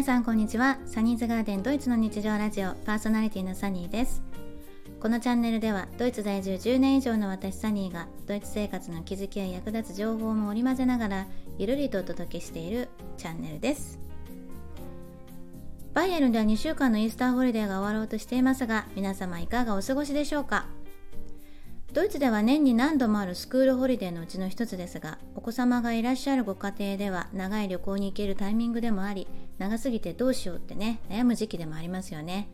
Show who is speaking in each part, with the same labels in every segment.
Speaker 1: 皆さんこんにちは。サニーズガーデンドイツの日常ラジオパーソナリティのサニーです。このチャンネルではドイツ在住10年以上の私サニーがドイツ生活の気づきや役立つ情報も織り交ぜながらゆるりとお届けしているチャンネルです。バイエルンでは2週間のイースターホリデーが終わろうとしていますが皆様いかがお過ごしでしょうか？ドイツでは年に何度もあるスクールホリデーのうちの一つですがお子様がいらっしゃるご家庭では長い旅行に行けるタイミングでもあり長すぎてどうしようってね悩む時期でもありますよね。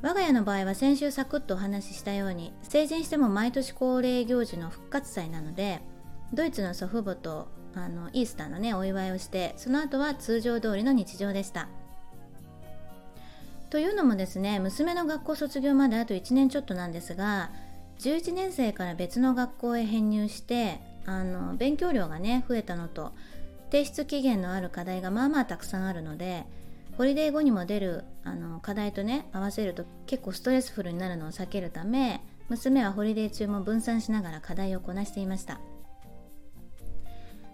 Speaker 1: 我が家の場合は先週サクッとお話ししたように成人しても毎年恒例行事の復活祭なのでドイツの祖父母とあのイースターのねお祝いをしてその後は通常通りの日常でした。というのもですね娘の学校卒業まであと1年ちょっとなんですが11年生から別の学校へ編入してあの勉強量がね増えたのと提出期限のある課題がまあまあたくさんあるのでホリデー後にも出るあの課題とね合わせると結構ストレスフルになるのを避けるため娘はホリデー中も分散しながら課題をこなしていました。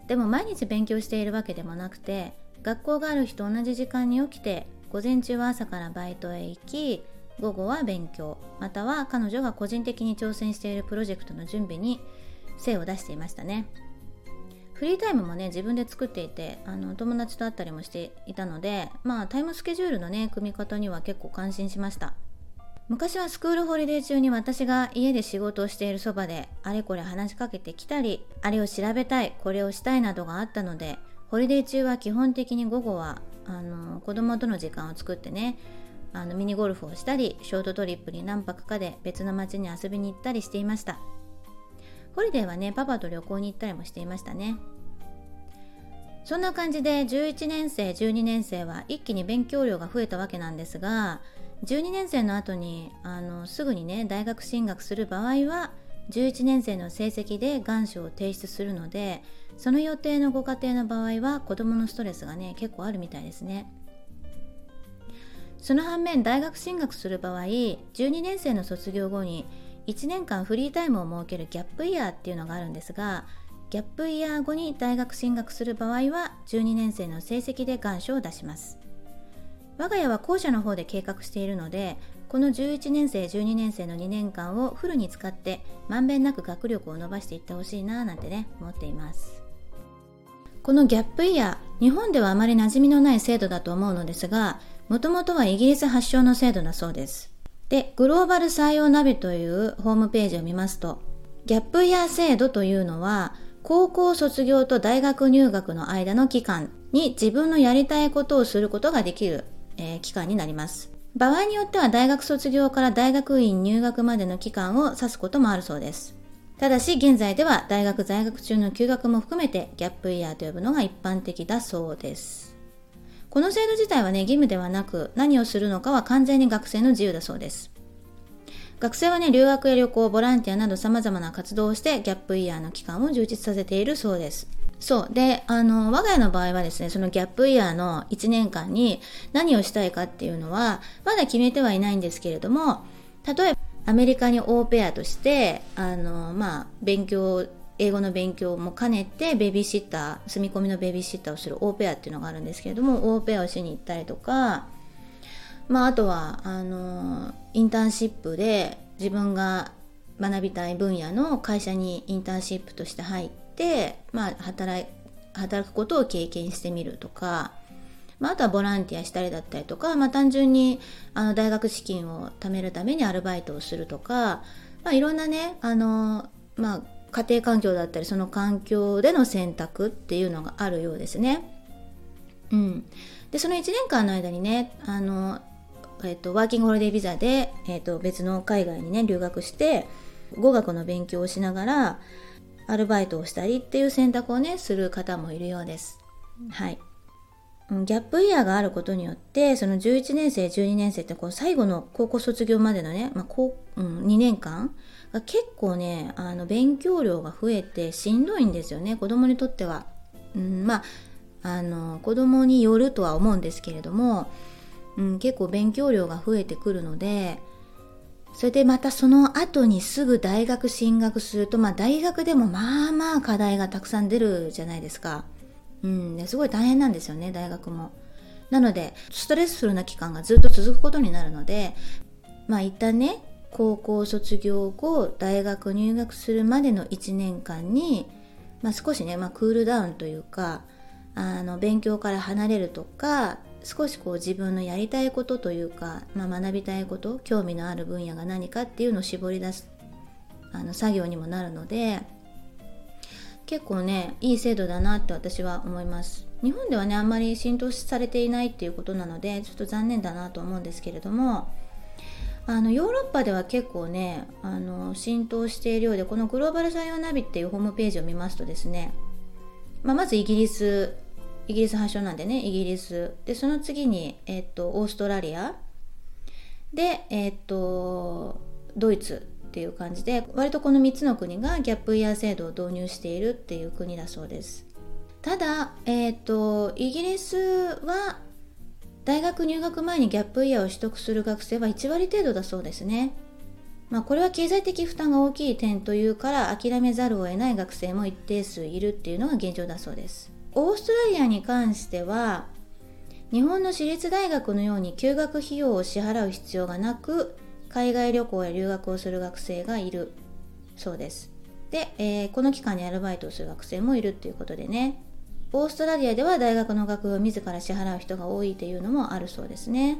Speaker 1: でも毎日勉強しているわけでもなくて学校がある日と同じ時間に起きて午前中は朝からバイトへ行き午後は勉強または彼女が個人的に挑戦しているプロジェクトの準備に精を出していましたね。フリータイムもね自分で作っていてあの友達と会ったりもしていたのでまあタイムスケジュールのね組み方には結構感心しました。昔はスクールホリデー中に私が家で仕事をしているそばであれこれ話しかけてきたりあれを調べたいこれをしたいなどがあったのでホリデー中は基本的に午後はあの子供との時間を作ってねあのミニゴルフをしたりショートトリップに何泊かで別の町に遊びに行ったりしていましたホリデーはねパパと旅行に行ったりもしていましたねそんな感じで11年生12年生は一気に勉強量が増えたわけなんですが12年生の後にあのすぐにね大学進学する場合は11年生の成績で願書を提出するのでその予定のご家庭の場合は子どものストレスがね結構あるみたいですね。その反面大学進学する場合12年生の卒業後に1年間フリータイムを設けるギャップイヤーっていうのがあるんですがギャップイヤー後に大学進学する場合は12年生の成績で願書を出します。我が家は校舎の方で計画しているのでこの11年生12年生の2年間をフルに使ってまんべんなく学力を伸ばしていってほしいななんてね思っています。このギャップイヤー日本ではあまり馴染みのない制度だと思うのですがもともとはイギリス発祥の制度だそうです。で、グローバル採用ナビというホームページを見ますと、ギャップイヤー制度というのは、高校卒業と大学入学の間の期間に自分のやりたいことをすることができる、えー、期間になります。場合によっては大学卒業から大学院入学までの期間を指すこともあるそうです。ただし現在では大学在学中の休学も含めてギャップイヤーと呼ぶのが一般的だそうです。この制度自体はね、義務ではなく、何をするのかは完全に学生の自由だそうです。学生はね、留学や旅行、ボランティアなど様々な活動をして、ギャップイヤーの期間を充実させているそうです。そう。で、あの、我が家の場合はですね、そのギャップイヤーの1年間に何をしたいかっていうのは、まだ決めてはいないんですけれども、例えば、アメリカにオーペアとして、あの、まあ、勉強英語の勉強も兼ねてベビーシッター住み込みのベビーシッターをするオーペアっていうのがあるんですけれどもオーペアをしに行ったりとかまああとはあのインターンシップで自分が学びたい分野の会社にインターンシップとして入ってまあ働働くことを経験してみるとか、まあ、あとはボランティアしたりだったりとか、まあ、単純にあの大学資金を貯めるためにアルバイトをするとか、まあ、いろんなねあの、まあ、家庭環境だったりその環境での選択っていうのがあるようですね。うん、でその1年間の間にねあの、えーと、ワーキングホリデービザで、えーと、別の海外にね留学して語学の勉強をしながらアルバイトをしたりっていう選択をねする方もいるようです。はい。ギャップイヤーがあることによってその11年生12年生ってこう最後の高校卒業までのね、まあこううん、2年間が結構ねあの勉強量が増えてしんどいんですよね子供にとっては。うん、まああの子供によるとは思うんですけれども、うん、結構勉強量が増えてくるのでそれでまたその後にすぐ大学進学すると、まあ、大学でもまあまあ課題がたくさん出るじゃないですか。うん、すごい大変なんですよね大学も。なのでストレスフルな期間がずっと続くことになるのでまあ一旦ね高校卒業後大学入学するまでの1年間に、まあ、少しね、まあ、クールダウンというかあの勉強から離れるとか少しこう自分のやりたいことというか、まあ、学びたいこと興味のある分野が何かっていうのを絞り出すあの作業にもなるので結構ねいい制度だなって私は思います。日本ではねあんまり浸透されていないっていうことなのでちょっと残念だなと思うんですけれどもあのヨーロッパでは結構ねあの浸透しているようでこのグローバル採用ナビっていうホームページを見ますとですね、まあ、まずイギリスイギリス発祥なんでねイギリス。でその次に、えっと、オーストラリア。で、えっと、ドイツ。っていう感じで割とこの3つの国がギャップイヤー制度を導入しているっていう国だそうですただ、えっとイギリスは大学入学前にギャップイヤーを取得する学生は1割程度だそうですね。まあ、これは経済的負担が大きい点というから諦めざるを得ない学生も一定数いるっていうのが現状だそうです。オーストラリアに関しては日本の私立大学のように休学費用を支払う必要がなく海外旅行や留学をする学生がいる。そうです。で、えー、この期間にアルバイトをする学生もいるっていうことでね。オーストラリアでは大学の学費を自ら支払う人が多いというのもあるそうですね。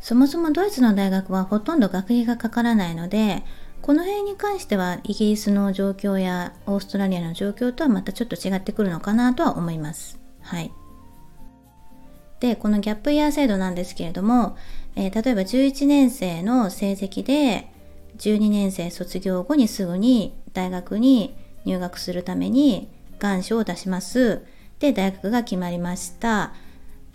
Speaker 1: そもそもドイツの大学はほとんど学費がかからないのでこの辺に関してはイギリスの状況やオーストラリアの状況とはまたちょっと違ってくるのかなとは思います。はい。でこのギャップイヤー制度なんですけれども、えー、例えば11年生の成績で12年生卒業後にすぐに大学に入学するために願書を出します。で大学が決まりました、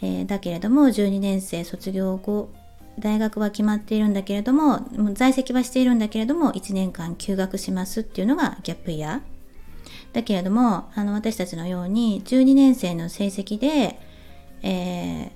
Speaker 1: えー、だけれども12年生卒業後大学は決まっているんだけれどもも在籍はしているんだけれども1年間休学しますっていうのがギャップイヤー。だけれどもあの私たちのように12年生の成績で、えー、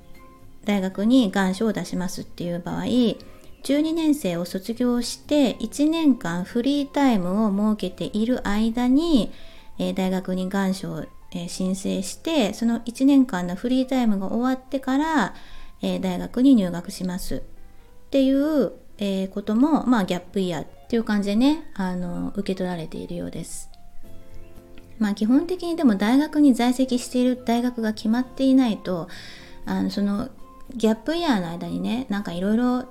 Speaker 1: 大学に願書を出しますっていう場合12年生を卒業して1年間フリータイムを設けている間に、えー、大学に願書をえー、申請してその1年間のフリータイムが終わってから、えー、大学に入学しますっていう、え、ことも、まあ、ギャップイヤーっていう感じでねあの受け取られているようです。まあ基本的にでも大学に在籍している大学が決まっていないとあのそのギャップイヤーの間にねなんかいろいろ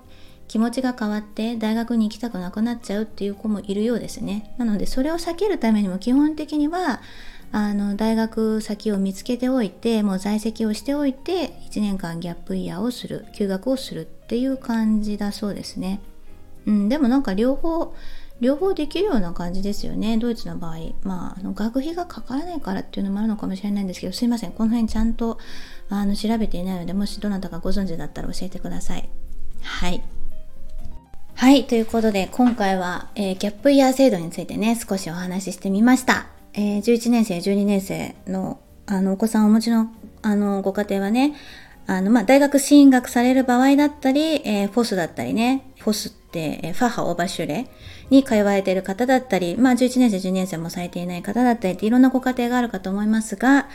Speaker 1: 気持ちが変わって大学に行きたくなくなっちゃうっていう子もいるようですね。なのでそれを避けるためにも基本的にはあの大学先を見つけておいてもう在籍をしておいて1年間ギャップイヤーをする休学をするっていう感じだそうですね。うん、でもなんか両方両方できるような感じですよねドイツの場合。まああの学費がかからないからっていうのもあるのかもしれないんですけどすいませんこの辺ちゃんとあの調べていないのでもしどなたかご存知だったら教えてください。はい。はいということで今回は、えー、ギャップイヤー制度についてね少しお話ししてみました。えー、11年生12年生のあのお子さんをお持ちのあのご家庭はねあの、まあ、大学進学される場合だったり、えー、フォスだったりねフォスって、えー、ファハ・オーバシュレに通われている方だったり、まあ、11年生12年生もされていない方だったりっていろんなご家庭があるかと思いますが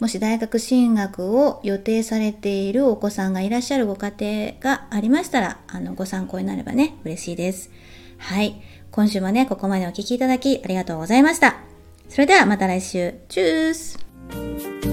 Speaker 1: もし大学進学を予定されているお子さんがいらっしゃるご家庭がありましたらあのご参考になればね嬉しいです。はい今週もねここまでお聴きいただきありがとうございました。それではまた来週。チュース